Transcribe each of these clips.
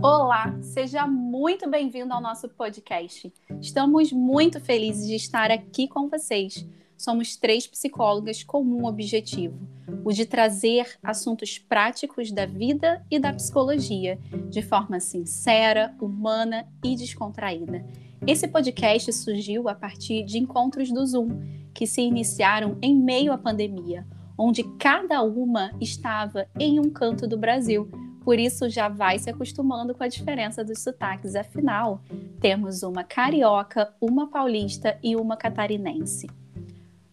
Olá, seja muito bem-vindo ao nosso podcast. Estamos muito felizes de estar aqui com vocês. Somos três psicólogas com um objetivo: o de trazer assuntos práticos da vida e da psicologia de forma sincera, humana e descontraída. Esse podcast surgiu a partir de encontros do Zoom que se iniciaram em meio à pandemia, onde cada uma estava em um canto do Brasil por isso já vai se acostumando com a diferença dos sotaques. Afinal, temos uma carioca, uma paulista e uma catarinense.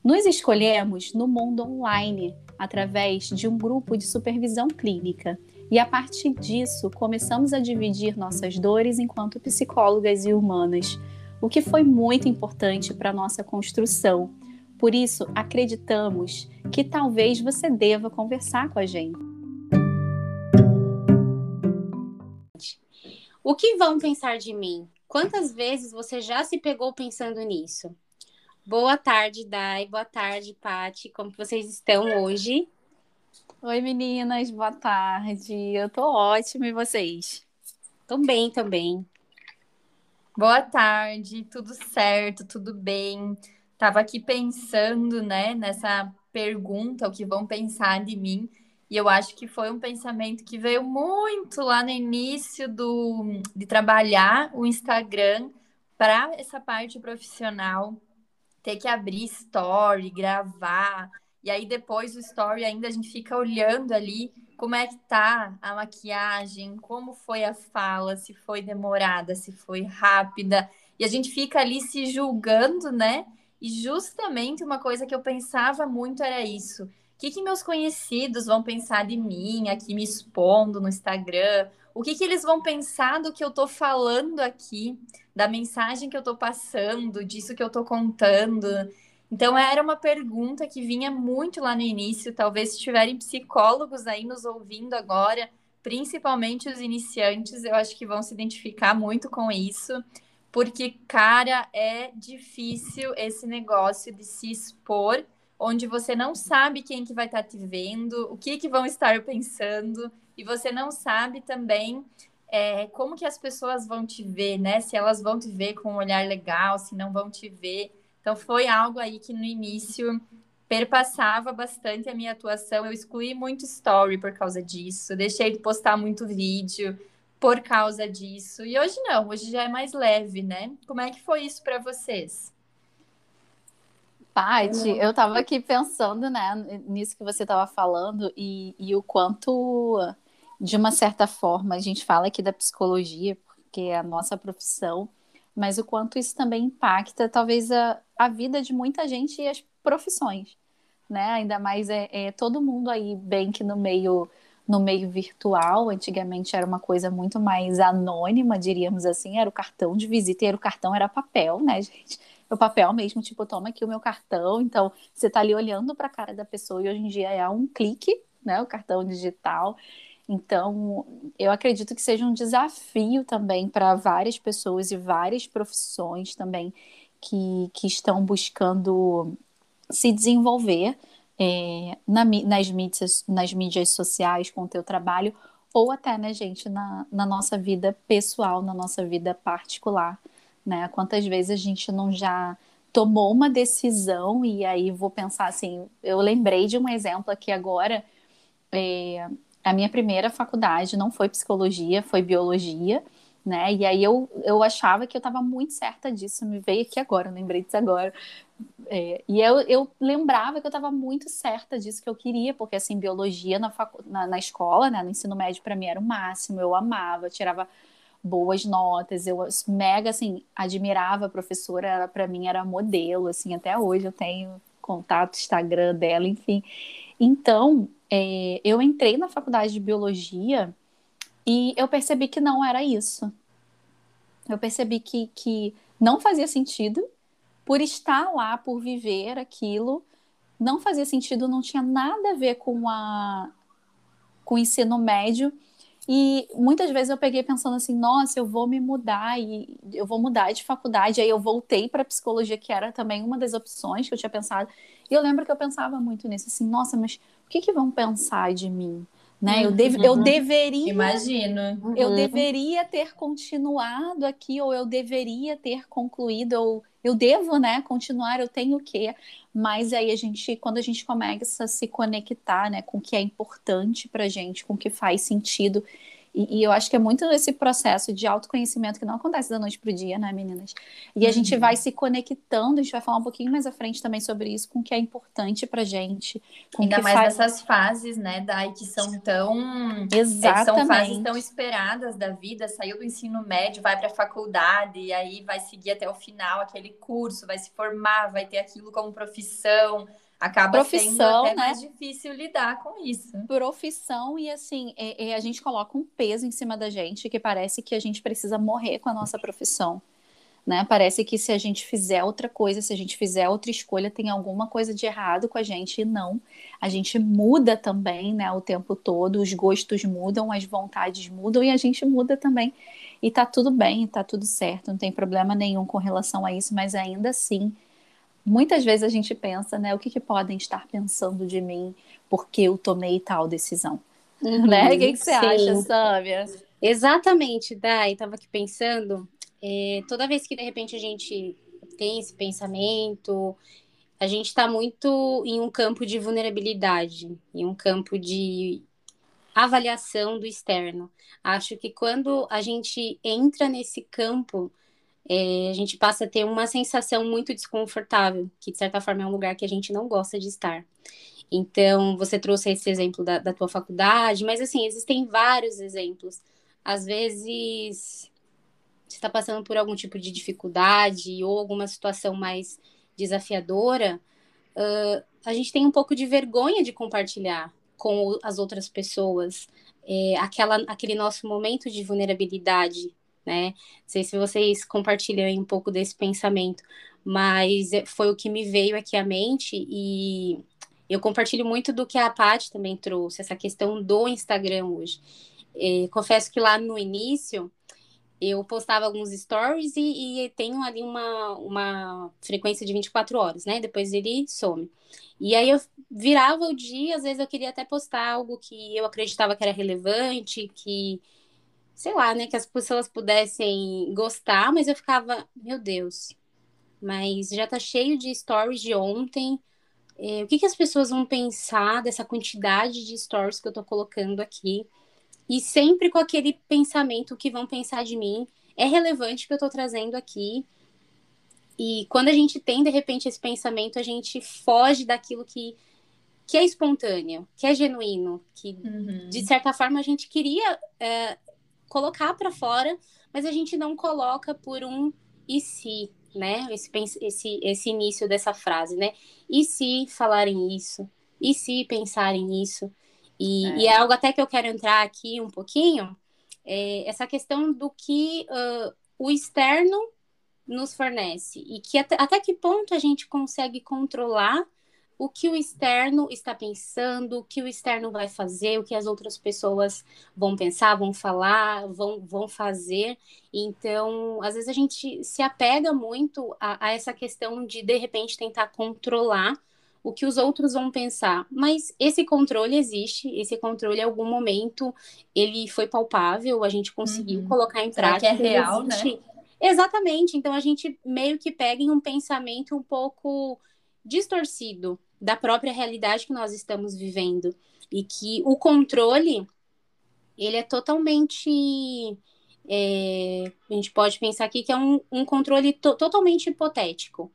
Nos escolhemos no mundo online, através de um grupo de supervisão clínica. E a partir disso, começamos a dividir nossas dores enquanto psicólogas e humanas, o que foi muito importante para nossa construção. Por isso, acreditamos que talvez você deva conversar com a gente. O que vão pensar de mim? Quantas vezes você já se pegou pensando nisso? Boa tarde, Dai. Boa tarde, Pati. Como vocês estão hoje? Oi, meninas. Boa tarde. Eu tô ótima e vocês? Tô bem também. Boa tarde. Tudo certo? Tudo bem? Tava aqui pensando, né, nessa pergunta, o que vão pensar de mim. E eu acho que foi um pensamento que veio muito lá no início do, de trabalhar o Instagram para essa parte profissional, ter que abrir story, gravar, e aí depois o story ainda a gente fica olhando ali como é que tá a maquiagem, como foi a fala, se foi demorada, se foi rápida, e a gente fica ali se julgando, né? E justamente uma coisa que eu pensava muito era isso o que, que meus conhecidos vão pensar de mim aqui me expondo no Instagram? O que, que eles vão pensar do que eu estou falando aqui, da mensagem que eu estou passando, disso que eu estou contando? Então, era uma pergunta que vinha muito lá no início. Talvez se tiverem psicólogos aí nos ouvindo agora, principalmente os iniciantes, eu acho que vão se identificar muito com isso, porque, cara, é difícil esse negócio de se expor onde você não sabe quem que vai estar tá te vendo, o que que vão estar pensando, e você não sabe também é, como que as pessoas vão te ver, né? Se elas vão te ver com um olhar legal, se não vão te ver. Então foi algo aí que no início perpassava bastante a minha atuação. Eu excluí muito story por causa disso, deixei de postar muito vídeo por causa disso. E hoje não, hoje já é mais leve, né? Como é que foi isso para vocês? Paty, eu estava aqui pensando, né, nisso que você estava falando e, e o quanto, de uma certa forma, a gente fala aqui da psicologia, porque é a nossa profissão, mas o quanto isso também impacta, talvez, a, a vida de muita gente e as profissões, né? Ainda mais é, é todo mundo aí bem que no meio no meio virtual, antigamente era uma coisa muito mais anônima, diríamos assim, era o cartão de visita e era o cartão era papel, né, gente? O papel mesmo, tipo, toma aqui o meu cartão. Então, você tá ali olhando para a cara da pessoa e hoje em dia é um clique, né? O cartão digital. Então, eu acredito que seja um desafio também para várias pessoas e várias profissões também que, que estão buscando se desenvolver é, na, nas, mídias, nas mídias sociais com o teu trabalho ou até, né, gente, na, na nossa vida pessoal, na nossa vida particular né? Quantas vezes a gente não já tomou uma decisão e aí vou pensar assim, eu lembrei de um exemplo aqui agora, é, a minha primeira faculdade não foi psicologia, foi biologia, né? E aí eu, eu achava que eu estava muito certa disso, me veio aqui agora, lembrei disso agora. É, e eu, eu lembrava que eu estava muito certa disso que eu queria, porque assim, biologia na, facu na, na escola, né, no ensino médio, para mim era o máximo, eu amava, tirava boas notas. Eu mega assim admirava a professora, ela para mim era modelo, assim, até hoje eu tenho contato Instagram dela, enfim. Então, é, eu entrei na faculdade de biologia e eu percebi que não era isso. Eu percebi que, que não fazia sentido por estar lá, por viver aquilo, não fazia sentido, não tinha nada a ver com a com o ensino médio e muitas vezes eu peguei pensando assim, nossa, eu vou me mudar e eu vou mudar de faculdade. Aí eu voltei para psicologia, que era também uma das opções que eu tinha pensado. E eu lembro que eu pensava muito nisso, assim, nossa, mas o que, que vão pensar de mim? né? Eu, deve, eu deveria. Imagino. Eu Uhum. deveria ter continuado aqui, ou eu deveria ter concluído, ou eu devo, né, continuar, eu tenho que. Mas aí a gente, quando a gente começa a se conectar, né, com o que é importante pra gente, com o que faz sentido. E, e eu acho que é muito esse processo de autoconhecimento que não acontece da noite pro dia, né, meninas? E a gente Uhum. vai se conectando, a gente vai falar um pouquinho mais à frente também sobre isso, com o que é importante pra gente. O Ainda mais faz... nessas fases, né, Dai, que são tão. é, Exatamente. são fases tão esperadas da vida. Saiu do ensino médio, vai para a faculdade, e aí vai seguir até o final aquele curso, vai se formar, vai ter aquilo como profissão. Acaba sendo Profissão, até né? mais difícil lidar com isso. profissão e assim, é- é, a gente coloca um peso em cima da gente que parece que a gente precisa morrer com a nossa profissão. Né? Parece que se a gente fizer outra coisa, se a gente fizer outra escolha, tem alguma coisa de errado com a gente e não. A gente muda também, né, o tempo todo, os gostos mudam, as vontades mudam e a gente muda também. E tá tudo bem, tá tudo certo, não tem problema nenhum com relação a isso, mas ainda assim, muitas vezes a gente pensa, né, o que, que podem estar pensando de mim porque eu tomei tal decisão, Uhum. né? O que, que você Sim. acha, Sâmia? Exatamente, Dai, tava aqui pensando, é, toda vez que de repente a gente tem esse pensamento, a gente está muito em um campo de vulnerabilidade, em um campo de avaliação do externo. Acho que quando a gente entra nesse campo, é, a gente passa a ter uma sensação muito desconfortável, que de certa forma é um lugar que a gente não gosta de estar. Então, você trouxe esse exemplo da, da tua faculdade, mas assim, existem vários exemplos. Às vezes, você está passando por algum tipo de dificuldade ou alguma situação mais desafiadora, uh, a gente tem um pouco de vergonha de compartilhar com as outras pessoas é, aquela, aquele nosso momento de vulnerabilidade, né? Não sei se vocês compartilham um pouco desse pensamento, mas foi o que me veio aqui à mente e eu compartilho muito do que a Paty também trouxe, essa questão do Instagram hoje. É, confesso que lá no início eu postava alguns stories e, e tenho ali uma, uma frequência de 24 horas, né? Depois ele some. E aí eu virava o dia, às vezes eu queria até postar algo que eu acreditava que era relevante, que, sei lá, né, que as pessoas pudessem gostar, mas eu ficava, meu Deus, mas já tá cheio de stories de ontem. É, o que, que as pessoas vão pensar dessa quantidade de stories que eu tô colocando aqui? E sempre com aquele pensamento que vão pensar de mim. É relevante o que eu tô trazendo aqui. E quando a gente tem, de repente, esse pensamento, a gente foge daquilo que, que é espontâneo, que é genuíno, que, Uhum. de certa forma, a gente queria é, colocar para fora, mas a gente não coloca por um e se, né? Esse, esse, esse início dessa frase, né? E se falarem isso? E se pensarem nisso? E É. e é algo até que eu quero entrar aqui um pouquinho, é essa questão do que ah, o externo nos fornece e que até, até que ponto a gente consegue controlar o que o externo está pensando, o que o externo vai fazer, o que as outras pessoas vão pensar, vão falar, vão, vão fazer. Então, às vezes a gente se apega muito a, a essa questão de, de repente, tentar controlar o que os outros vão pensar. Mas esse controle existe, esse controle, em algum momento, ele foi palpável, a gente conseguiu Uhum. colocar em Será que prática. é ele real, né? Exatamente. Então a gente meio que pega em um pensamento um pouco distorcido da própria realidade que nós estamos vivendo e que o controle ele é totalmente é, a gente pode pensar aqui que é um, um controle to- totalmente hipotético.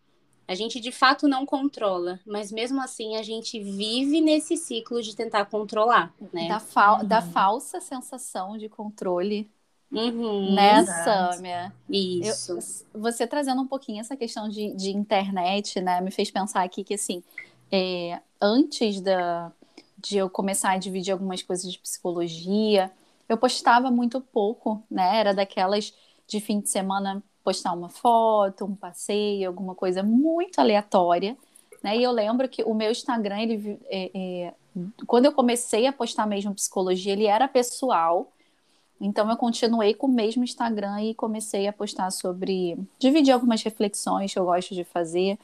A gente de fato não controla, mas mesmo assim a gente vive nesse ciclo de tentar controlar, né? Da, fal- da Uhum. falsa sensação de controle, Uhum, né. Sâmia? Isso. Eu- você trazendo um pouquinho essa questão de, de internet, né, me fez pensar aqui que, assim, é, antes da, de eu começar a dividir algumas coisas de psicologia, eu postava muito pouco, né, era daquelas de fim de semana postar uma foto, um passeio, alguma coisa muito aleatória, né, e eu lembro que o meu Instagram, ele, é, é, quando eu comecei a postar mesmo psicologia, ele era pessoal, Então eu continuei com o mesmo Instagram e comecei a postar sobre, dividir algumas reflexões que eu gosto de fazer.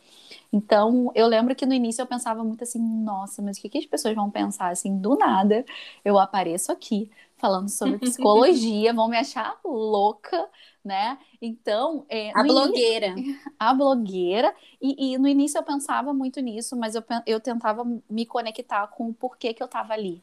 Então eu lembro que no início eu pensava muito assim, nossa, mas o que, que as pessoas vão pensar assim do nada? Eu apareço aqui falando sobre psicologia, vão me achar louca, né? Então é, a blogueira, início, a blogueira. E, e, no início eu pensava muito nisso, mas eu, eu tentava me conectar com o porquê que eu estava ali,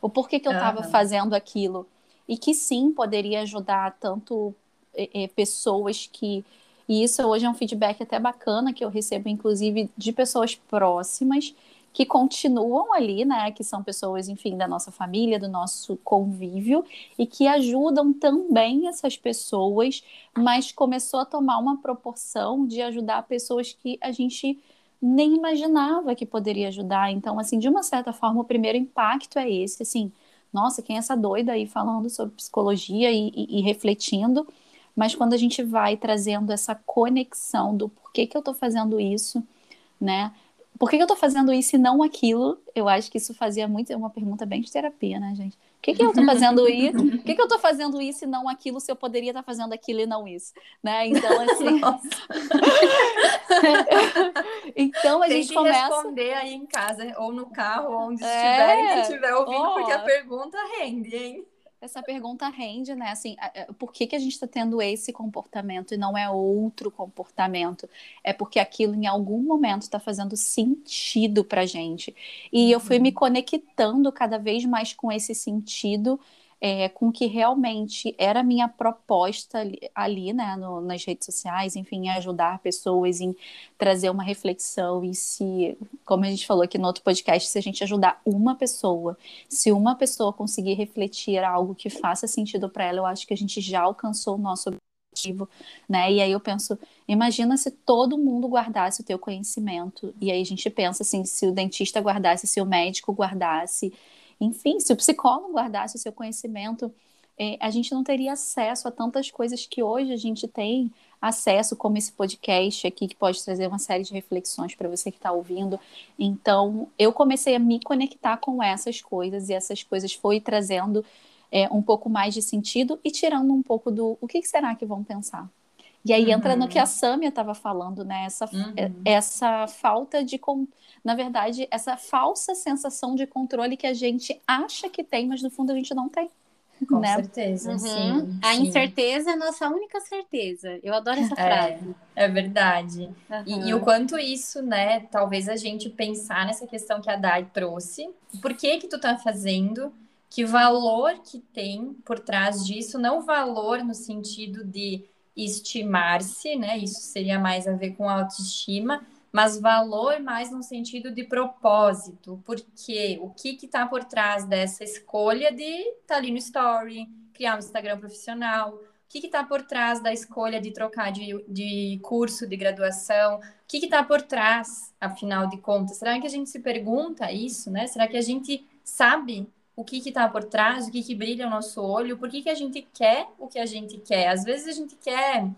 o porquê que eu estava uhum. fazendo aquilo e que sim poderia ajudar tanto é, pessoas que e isso hoje é um feedback até bacana que eu recebo, inclusive, de pessoas próximas que continuam ali, né? Que são pessoas, enfim, da nossa família, do nosso convívio, e que ajudam também essas pessoas, mas começou a tomar uma proporção de ajudar pessoas que a gente nem imaginava que poderia ajudar. Então, assim, de uma certa forma, o primeiro impacto é esse, assim, nossa, quem é essa doida aí falando sobre psicologia e, e, e refletindo, mas quando a gente vai trazendo essa conexão do porquê que eu estou fazendo isso, né? Por que, que eu estou fazendo isso e não aquilo? Eu acho que isso fazia muito. É uma pergunta bem de terapia, né, gente? Por que, que eu estou fazendo isso? Por que, que eu estou fazendo isso e não aquilo se eu poderia estar tá fazendo aquilo e não isso? Né? Então, assim. então a Tem gente que começa. responder aí em casa, ou no carro, onde estiver, é... e estiver ouvindo, oh. porque a pergunta rende, hein? Essa pergunta rende, né? Assim, por que, que a gente está tendo esse comportamento e não é outro comportamento? É porque aquilo em algum momento está fazendo sentido para gente. E eu fui me uhum. conectando cada vez mais com esse sentido é, com que realmente era minha proposta ali, ali né, no, nas redes sociais, enfim, ajudar pessoas em trazer uma reflexão e se, como a gente falou aqui no outro podcast, se a gente ajudar uma pessoa, se uma pessoa conseguir refletir algo que faça sentido para ela, eu acho que a gente já alcançou o nosso objetivo, né? E aí eu penso, imagina se todo mundo guardasse o teu conhecimento. E aí a gente pensa assim, se o dentista guardasse, se o médico guardasse, enfim, se o psicólogo guardasse o seu conhecimento, é, a gente não teria acesso a tantas coisas que hoje a gente tem acesso, como esse podcast aqui, que pode trazer uma série de reflexões para você que está ouvindo. Então, eu comecei a me conectar com essas coisas, e essas coisas foi trazendo é, um pouco mais de sentido e tirando um pouco do o que será que vão pensar. E aí uhum. entra no que a Samia estava falando, né? Essa, uhum. essa falta de. Na verdade, essa falsa sensação de controle que a gente acha que tem, mas no fundo a gente não tem. Com né? certeza, uhum. sim. A sim. incerteza é a nossa única certeza. Eu adoro essa é, frase. É, é verdade. E, e, o quanto isso, né? Talvez a gente pensar nessa questão que a Dai trouxe. Por que que tu tá fazendo? Que valor que tem por trás disso? Não valor no sentido de estimar-se, né? Isso seria mais a ver com autoestima, mas valor mais no sentido de propósito, porque o que está por trás dessa escolha de estar tá ali no story, criar um Instagram profissional, o que está por trás da escolha de trocar de, de curso de graduação, o que está por trás, afinal de contas? Será que a gente se pergunta isso, né? Será que a gente sabe o que está por trás, o que, que brilha o nosso olho, por que, que a gente quer o que a gente quer. Às vezes a gente quer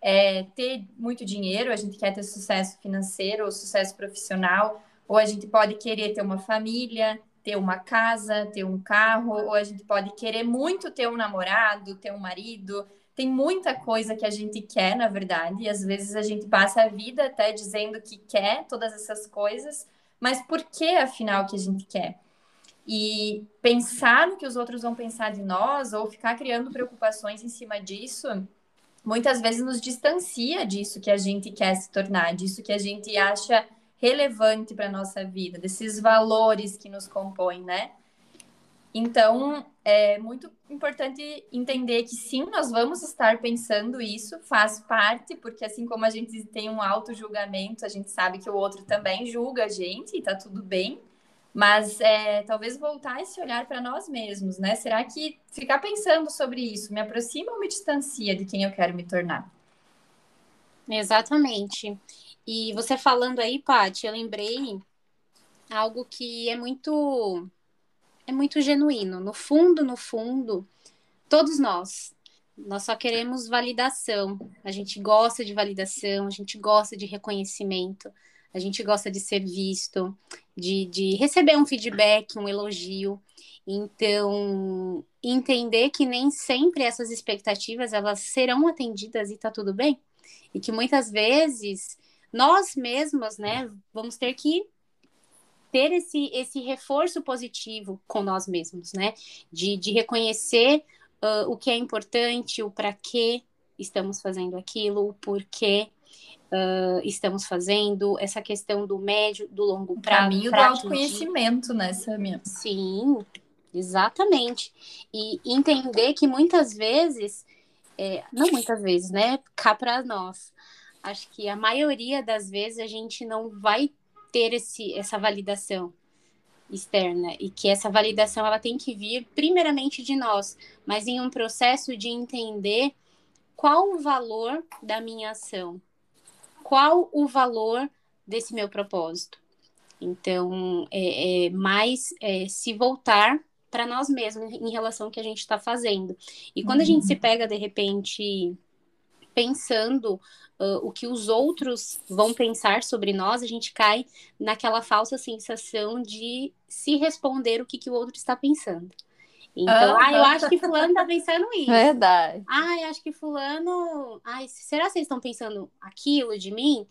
é, ter muito dinheiro, a gente quer ter sucesso financeiro ou sucesso profissional, ou a gente pode querer ter uma família, ter uma casa, ter um carro, ou a gente pode querer muito ter um namorado, ter um marido. Tem muita coisa que a gente quer, na verdade, e às vezes a gente passa a vida até dizendo que quer todas essas coisas, mas por que afinal que a gente quer? E pensar no que os outros vão pensar de nós ou ficar criando preocupações em cima disso, muitas vezes nos distancia disso que a gente quer se tornar, disso que a gente acha relevante para a nossa vida, desses valores que nos compõem, né? Então, é muito importante entender que sim, nós vamos estar pensando isso, faz parte, porque assim como a gente tem um auto-julgamento, a gente sabe que o outro também julga a gente e tá tudo bem. Mas é, talvez voltar esse olhar para nós mesmos, né? Será que ficar pensando sobre isso me aproxima ou me distancia de quem eu quero me tornar? Exatamente. E você falando aí, Paty, eu lembrei algo que é muito é muito genuíno. No fundo, no fundo, todos nós nós só queremos validação. A gente gosta de validação, a gente gosta de reconhecimento. A gente gosta de ser visto, de, de receber um feedback, um elogio. Então, entender que nem sempre essas expectativas elas serão atendidas e tá tudo bem. E que muitas vezes nós mesmos, né, vamos ter que ter esse, esse reforço positivo com nós mesmos, né? De, de reconhecer uh, o que é importante, o para que estamos fazendo aquilo, o porquê uh, estamos fazendo, essa questão do médio, do longo prazo. Caminho do autoconhecimento, né, Samia? Sim, exatamente. E entender que muitas vezes, é, não muitas vezes, né, cá para nós, acho que a maioria das vezes a gente não vai ter esse, essa validação externa e que essa validação ela tem que vir primeiramente de nós, mas em um processo de entender qual o valor da minha ação, qual o valor desse meu propósito. Então, é, é mais é, se voltar para nós mesmos em relação ao que a gente está fazendo. E quando uhum. a gente se uhum. pega, de repente, pensando uh, o que os outros vão pensar sobre nós, a gente cai naquela falsa sensação de se responder o que, que o outro está pensando. Então, ah, eu acho que fulano tá pensando isso. Verdade. Ah, eu acho que fulano. Ai, será que vocês estão pensando aquilo de mim?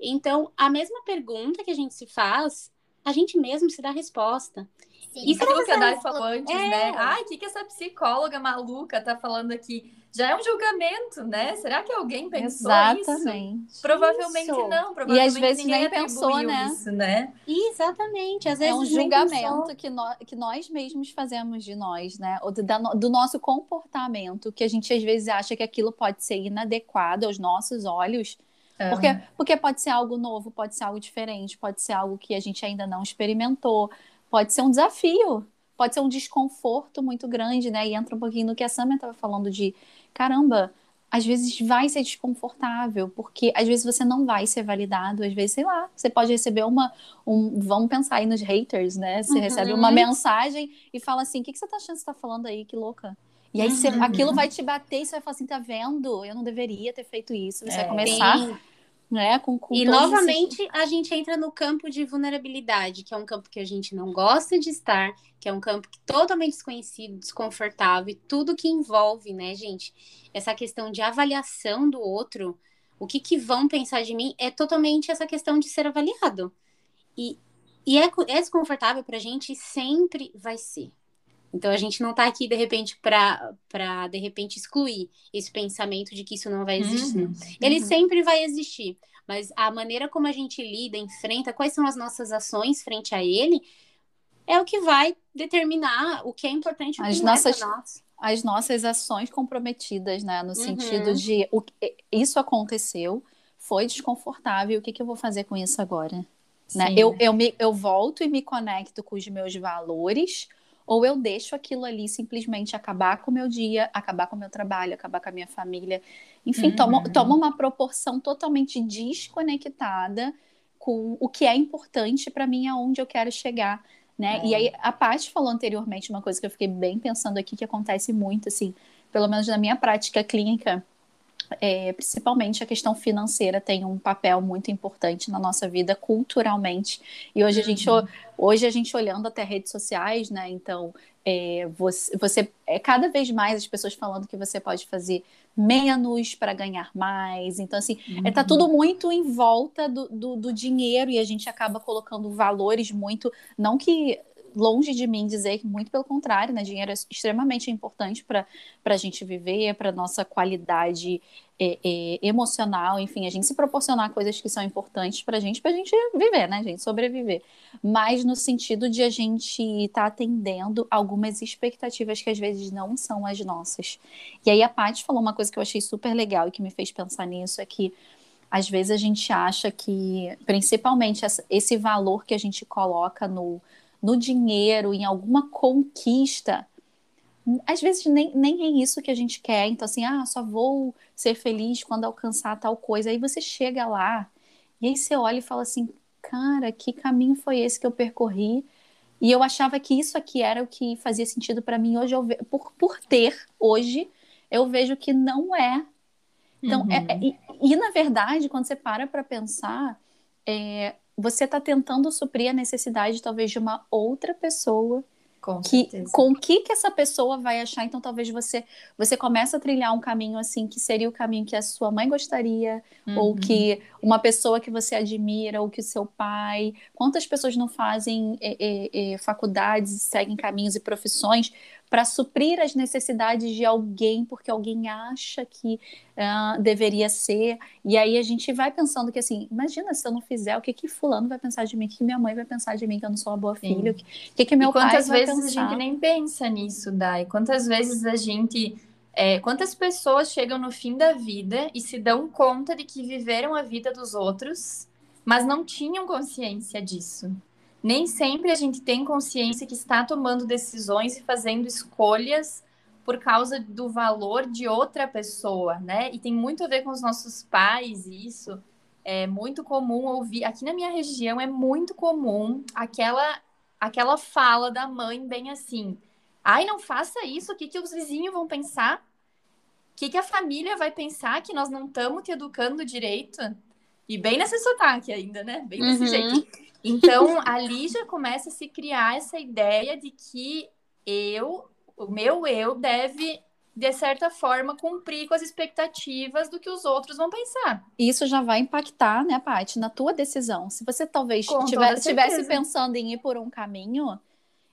Então, a mesma pergunta que a gente se faz, a gente mesmo se dá a resposta. Sim, Isso que a Dai falou antes, é. né? Ai, o que, que essa psicóloga maluca tá falando aqui? Já é um julgamento, né? Será que alguém pensou Exatamente. isso? Provavelmente isso. não. Provavelmente e às vezes nem pensou, né? Isso, né? Exatamente. Às vezes é um julgamento que, no, que nós mesmos fazemos de nós, né? Ou do, do nosso comportamento, que a gente às vezes acha que aquilo pode ser inadequado aos nossos olhos. Porque, porque pode ser algo novo, pode ser algo diferente, pode ser algo que a gente ainda não experimentou, pode ser um desafio, pode ser um desconforto muito grande, né? E entra um pouquinho no que a Samia estava falando de caramba, às vezes vai ser desconfortável, porque às vezes você não vai ser validado, às vezes, sei lá, você pode receber uma. Um, vamos pensar aí nos haters, né? Você uhum. recebe uma mensagem e fala assim: o que, que você tá achando que você tá falando aí? Que louca. E aí uhum. você, aquilo vai te bater e você vai falar assim: tá vendo? Eu não deveria ter feito isso. Você é. vai começar. Sim né? Com, com e novamente esses... a gente entra no campo de vulnerabilidade, que é um campo que a gente não gosta de estar, que é um campo totalmente desconhecido, desconfortável, e tudo que envolve, né, gente? Essa questão de avaliação do outro, o que, que vão pensar de mim, é totalmente essa questão de ser avaliado. E, e é, é desconfortável para a gente, sempre vai ser. Então a gente não está aqui de repente para de repente excluir esse pensamento de que isso não vai existir. Uhum, Ele uhum. sempre vai existir, mas a maneira como a gente lida, enfrenta, quais são as nossas ações frente a ele, é o que vai determinar o que é importante as é nossas nós. as nossas ações comprometidas, né, no uhum. sentido de o, isso aconteceu, foi desconfortável, o que, que eu vou fazer com isso agora? Né? Eu, eu, me, eu volto e me conecto com os meus valores ou eu deixo aquilo ali simplesmente acabar com o meu dia, acabar com o meu trabalho, acabar com a minha família. Enfim, uhum. toma, toma uma proporção totalmente desconectada com o que é importante para mim, aonde eu quero chegar. Né? É. E aí, a Paty falou anteriormente uma coisa que eu fiquei bem pensando aqui, que acontece muito, assim, pelo menos na minha prática clínica, é, principalmente a questão financeira tem um papel muito importante na nossa vida culturalmente. E hoje a gente, uhum. hoje a gente olhando até redes sociais, né? Então, é, você, você é cada vez mais as pessoas falando que você pode fazer menos para ganhar mais. Então, assim, uhum. é, tá tudo uhum. muito em volta do, do, do, dinheiro e a gente acaba colocando valores muito. Não que longe de mim dizer que, muito pelo contrário, né, dinheiro é extremamente importante para a gente viver, para nossa qualidade é, é, emocional, enfim, a gente se proporcionar coisas que são importantes para a gente, para a gente viver, né, gente, sobreviver. Mas no sentido de a gente estar tá atendendo algumas expectativas que às vezes não são as nossas. E aí a Paty falou uma coisa que eu achei super legal e que me fez pensar nisso, é que às vezes a gente acha que, principalmente esse valor que a gente coloca no, no dinheiro, em alguma conquista, às vezes nem, nem é isso que a gente quer. Então, assim, ah, só vou ser feliz quando alcançar tal coisa. Aí você chega lá e aí você olha e fala assim, cara, que caminho foi esse que eu percorri? E eu achava que isso aqui era o que fazia sentido para mim. Hoje, eu ve... por, por ter, hoje, eu vejo que não é. Então, é, uhum. é, e, e, na verdade, quando você para para pensar, é, você está tentando suprir a necessidade, talvez, de uma outra pessoa Com que certeza. com o que que essa pessoa vai achar então talvez você você começa a trilhar um caminho assim que seria o caminho que a sua mãe gostaria ou Uhum. que uma pessoa que você admira ou que o seu pai quantas pessoas não fazem é, é, é, faculdades seguem caminhos e profissões para suprir as necessidades de alguém porque alguém acha que ah, deveria ser e aí a gente vai pensando que assim imagina se eu não fizer o que que fulano vai pensar de mim o que minha mãe vai pensar de mim que eu não sou uma boa Sim. filha o que, que que meu e quantas pai vezes a gente nem pensa nisso, Dai? Quantas vezes a gente. é, quantas pessoas chegam no fim da vida e se dão conta de que viveram a vida dos outros, mas não tinham consciência disso? Nem sempre a gente tem consciência que está tomando decisões e fazendo escolhas por causa do valor de outra pessoa, né? E tem muito a ver com os nossos pais, isso. É muito comum ouvir. Aqui na minha região é muito comum aquela aquela fala da mãe bem assim: ai, não faça isso, o que, que os vizinhos vão pensar? O que, que a família vai pensar que nós não estamos te educando direito? E bem nesse sotaque ainda, né? Bem desse Uhum. jeito. Então, ali já começa a se criar essa ideia de que eu, o meu eu, deve, de certa forma, cumprir com as expectativas do que os outros vão pensar. isso já vai impactar, né, Paty, na tua decisão. Se você talvez Com tiver- toda tivesse certeza. pensando em ir por um caminho,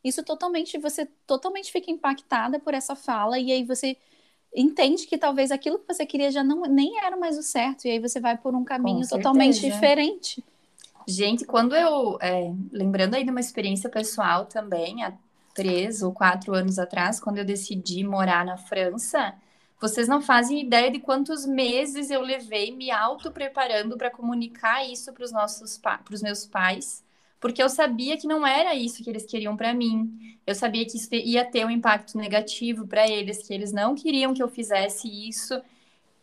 isso totalmente, você totalmente fica impactada por essa fala, e aí você entende que talvez aquilo que você queria já não nem era mais o certo, e aí você vai por um caminho totalmente diferente. Gente, quando eu, é, lembrando aí de uma experiência pessoal também, há três ou quatro anos atrás, quando eu decidi morar na França, vocês não fazem ideia de quantos meses eu levei me auto-preparando para comunicar isso para os nossos para os meus pais, porque eu sabia que não era isso que eles queriam para mim. Eu sabia que isso ia ter um impacto negativo para eles, que eles não queriam que eu fizesse isso.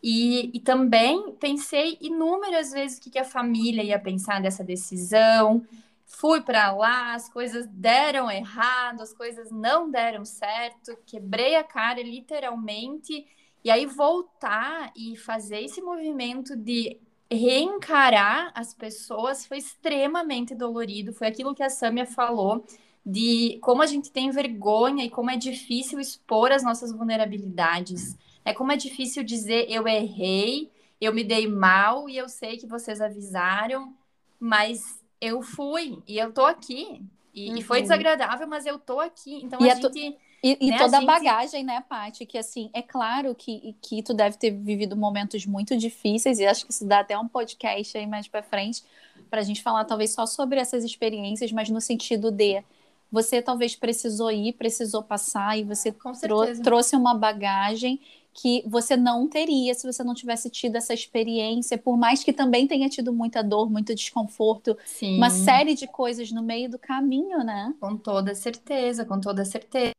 E, e também pensei inúmeras vezes o que, que a família ia pensar dessa decisão. Fui para lá, as coisas deram errado, as coisas não deram certo, quebrei a cara literalmente. E aí voltar e fazer esse movimento de reencarar as pessoas foi extremamente dolorido. Foi aquilo que a Samia falou de como a gente tem vergonha e como é difícil expor as nossas vulnerabilidades. É como é difícil dizer eu errei, eu me dei mal e eu sei que vocês avisaram, mas eu fui e eu tô aqui. E, e foi Uhum. desagradável, mas eu tô aqui. Então E a é tu- gente. E, e Né, a toda a gente- bagagem, né, Paty? Que assim, é claro que, que tu deve ter vivido momentos muito difíceis, e acho que isso dá até um podcast aí mais pra frente, pra gente falar talvez só sobre essas experiências, mas no sentido de você talvez precisou ir, precisou passar, e você Com trou- trouxe uma bagagem que você não teria se você não tivesse tido essa experiência, por mais que também tenha tido muita dor, muito desconforto, Sim. uma série de coisas no meio do caminho, né? Com toda certeza, com toda certeza.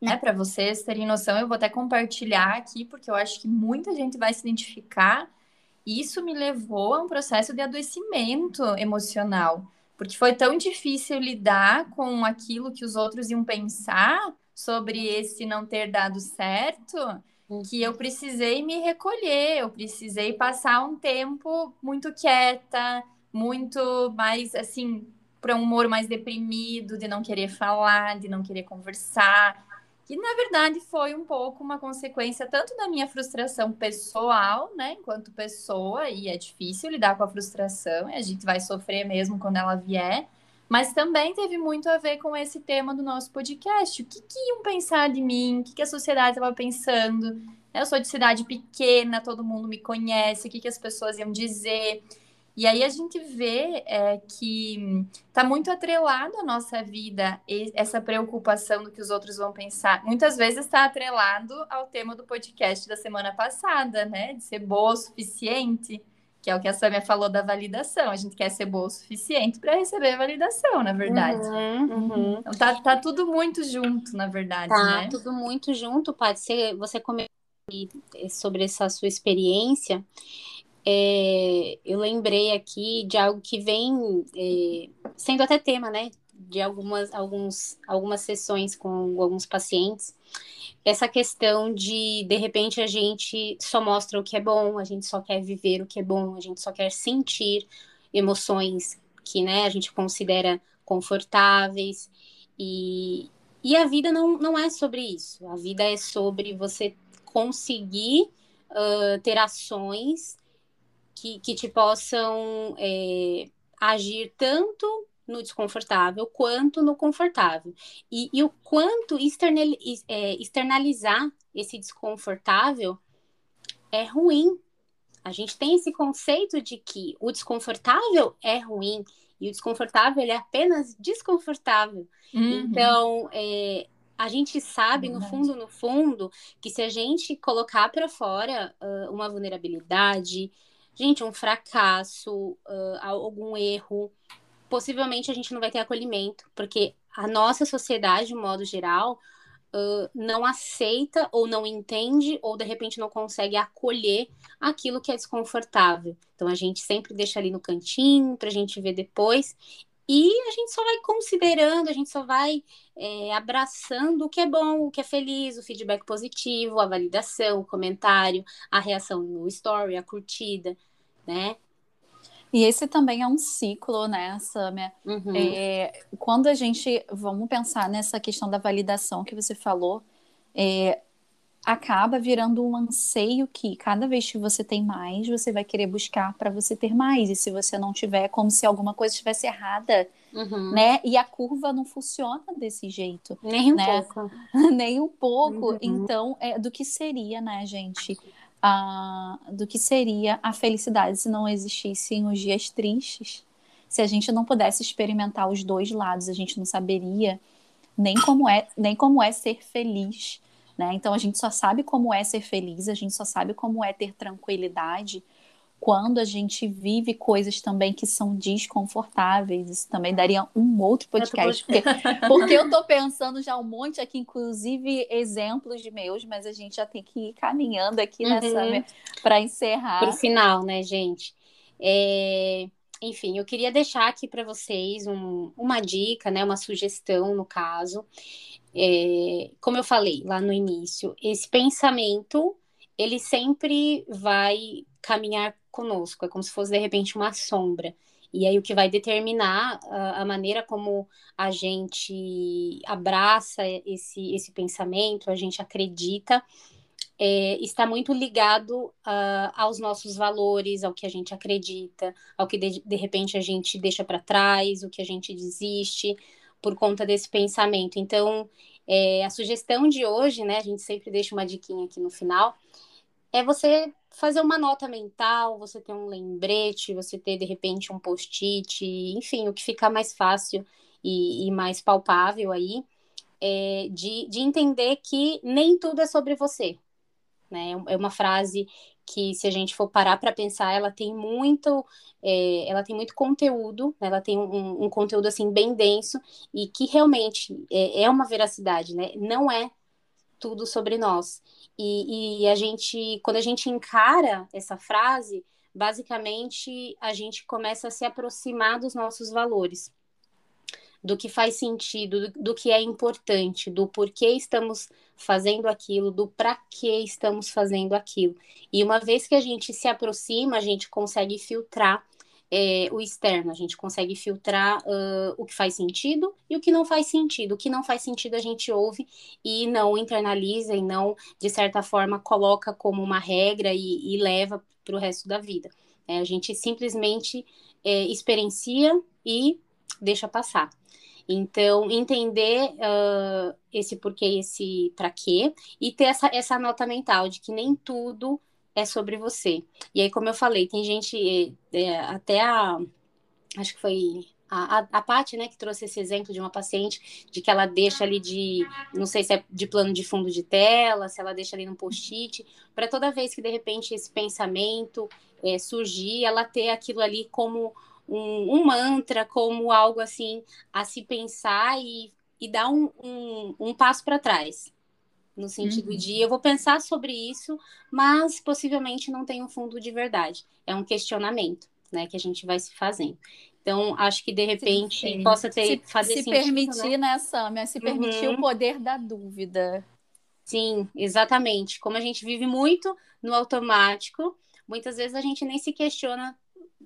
Né, para vocês terem noção, eu vou até compartilhar aqui, porque eu acho que muita gente vai se identificar. Isso me levou a um processo de adoecimento emocional, porque foi tão difícil lidar com aquilo que os outros iam pensar sobre esse não ter dado certo, que eu precisei me recolher, eu precisei passar um tempo muito quieta, muito mais assim, para um humor mais deprimido, de não querer falar, de não querer conversar. Que na verdade foi um pouco uma consequência tanto da minha frustração pessoal, né, enquanto pessoa, e é difícil lidar com a frustração, e a gente vai sofrer mesmo quando ela vier, mas também teve muito a ver com esse tema do nosso podcast. O que, que iam pensar de mim? O que, que a sociedade estava pensando? Eu sou de cidade pequena, todo mundo me conhece, o que, que as pessoas iam dizer? E aí a gente vê é, que está muito atrelado à nossa vida essa preocupação do que os outros vão pensar. Muitas vezes está atrelado ao tema do podcast da semana passada, né? De ser boa o suficiente, que é o que a Samia falou da validação. A gente quer ser boa o suficiente para receber a validação, na verdade. Uhum, uhum. Então tá, tá tudo muito junto, na verdade, Tá né? tudo muito junto, Paty. Você, você comentou sobre essa sua experiência. É, eu lembrei aqui de algo que vem é, sendo até tema, né? De algumas, alguns, algumas sessões com alguns pacientes, essa questão de, de repente, a gente só mostra o que é bom, a gente só quer viver o que é bom, a gente só quer sentir emoções que né, a gente considera confortáveis. E, e a vida não, não é sobre isso. A vida é sobre você conseguir uh, ter ações que, que te possam é, agir tanto no desconfortável quanto no confortável. E, e o quanto é, externalizar esse desconfortável é ruim. A gente tem esse conceito de que o desconfortável é ruim e o desconfortável é apenas desconfortável. Uhum. Então, é, a gente sabe, no fundo, no fundo, que se a gente colocar para fora uh, uma vulnerabilidade, gente, um fracasso, uh, algum erro, possivelmente a gente não vai ter acolhimento, porque a nossa sociedade, de modo geral, uh, não aceita ou não entende ou de repente não consegue acolher aquilo que é desconfortável. Então a gente sempre deixa ali no cantinho para a gente ver depois. E a gente só vai considerando, a gente só vai é, abraçando o que é bom, o que é feliz, o feedback positivo, a validação, o comentário, a reação no story, a curtida, né? E esse também é um ciclo, né, Samia? Uhum. É, quando a gente, vamos pensar nessa questão da validação que você falou, é, acaba virando um anseio que cada vez que você tem mais, você vai querer buscar para você ter mais. E se você não tiver, é como se alguma coisa estivesse errada, uhum. né? E a curva não funciona desse jeito. Nem um né? pouco. Nem um pouco. Uhum. Então, é, do que seria, né, gente? Do que seria a felicidade se não existissem os dias tristes. Se a gente não pudesse experimentar os dois lados, a gente não saberia nem como é, nem como é ser feliz. Né? Então a gente só sabe como é ser feliz, a gente só sabe como é ter tranquilidade quando a gente vive coisas também que são desconfortáveis. Isso também daria um outro podcast. Porque, porque eu estou pensando já um monte aqui, inclusive exemplos de meus, mas a gente já tem que ir caminhando aqui nessa uhum. para encerrar. Para o final, né, gente? É... Enfim, eu queria deixar aqui para vocês um, uma dica, né, uma sugestão no caso. É... Como eu falei lá no início, esse pensamento ele sempre vai caminhar conosco, é como se fosse de repente uma sombra. E aí o que vai determinar a, a maneira como a gente abraça esse, esse pensamento, a gente acredita, é, está muito ligado uh, aos nossos valores, ao que a gente acredita, ao que de, de repente a gente deixa para trás, o que a gente desiste por conta desse pensamento. Então, é, a sugestão de hoje, né, a gente sempre deixa uma diquinha aqui no final, é você fazer uma nota mental, você ter um lembrete, você ter de repente um post-it, enfim, o que ficar mais fácil e, e mais palpável aí, é de, de entender que nem tudo é sobre você. Né? É uma frase que, se a gente for parar para pensar, ela tem muito, é, ela tem muito conteúdo, né? ela tem um, um, conteúdo assim bem denso e que realmente é, é uma veracidade, né? Não é tudo sobre nós. E, e a gente, quando a gente encara essa frase, basicamente a gente começa a se aproximar dos nossos valores, do que faz sentido, do, do que é importante, do porquê estamos fazendo aquilo, do para que estamos fazendo aquilo. E uma vez que a gente se aproxima, a gente consegue filtrar é, o externo, a gente consegue filtrar uh, o que faz sentido e o que não faz sentido. O que não faz sentido a gente ouve e não internaliza e não, de certa forma, coloca como uma regra e, e leva para o resto da vida. É, a gente simplesmente é, experiencia e deixa passar. Então, entender uh, esse porquê, esse para quê, e ter essa, essa nota mental de que nem tudo é sobre você. E aí, como eu falei, tem gente, é, até a. Acho que foi a, a, a Paty, né, que trouxe esse exemplo de uma paciente, de que ela deixa ali de, não sei se é de plano de fundo de tela, se ela deixa ali no post-it, para toda vez que de repente esse pensamento é, surgir, ela ter aquilo ali como um, um, mantra, como algo assim a se pensar e, e dar um, um, um passo para trás no sentido uhum. de eu vou pensar sobre isso, mas possivelmente não tem um fundo de verdade. É um questionamento, né, que a gente vai se fazendo. Então, acho que de repente sim, sim. possa ter se, fazer se sentido, permitir, né, né Samia? Se permitir uhum. o poder da dúvida. Sim, exatamente. Como a gente vive muito no automático, muitas vezes a gente nem se questiona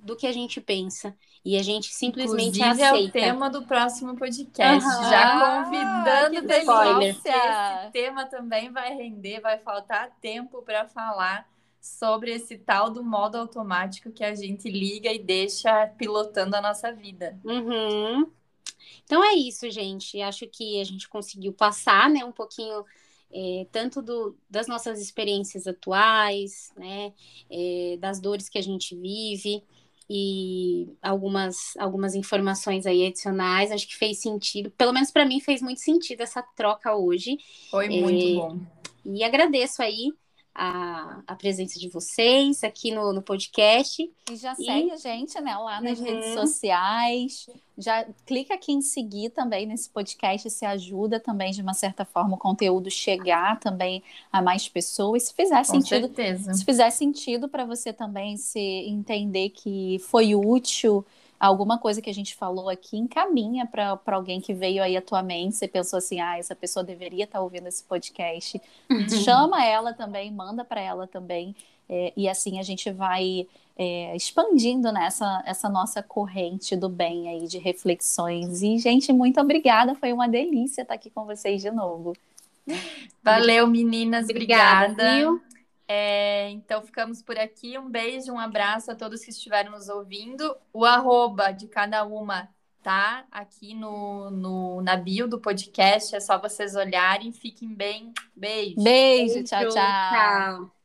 do que a gente pensa. E a gente simplesmente Inclusive, aceita. é o tema do próximo podcast. Uhum. Já convidando delícia. Esse tema também vai render, vai faltar tempo para falar sobre esse tal do modo automático que a gente liga e deixa pilotando a nossa vida. Uhum. Então é isso, gente. Acho que a gente conseguiu passar, né, um pouquinho é, tanto do, das nossas experiências atuais, né, é, das dores que a gente vive e algumas, algumas informações aí adicionais. Acho que fez sentido, pelo menos para mim fez muito sentido essa troca hoje. Foi é, muito bom. E agradeço aí a, a presença de vocês aqui no, no podcast. E já e... segue a gente, né, lá nas uhum. redes sociais. Já clica aqui em seguir também nesse podcast, se ajuda também, de uma certa forma, o conteúdo chegar também a mais pessoas. Se fizer Com sentido, certeza. se fizer sentido para você também se entender que foi útil alguma coisa que a gente falou aqui encaminha para alguém que veio aí atualmente, você pensou assim, ah, essa pessoa deveria estar tá ouvindo esse podcast. Uhum. Chama ela também, manda para ela também. É, e assim a gente vai é, expandindo nessa essa nossa corrente do bem aí de reflexões. E, gente, muito obrigada. Foi uma delícia estar aqui com vocês de novo. Valeu, meninas. Obrigada. obrigada. É, então ficamos por aqui. Um beijo, um abraço a todos que estiveram nos ouvindo. O arroba de cada uma tá aqui no, no, na bio do podcast. É só vocês olharem. Fiquem bem. Beijo. Beijo, beijo tchau, tchau. tchau.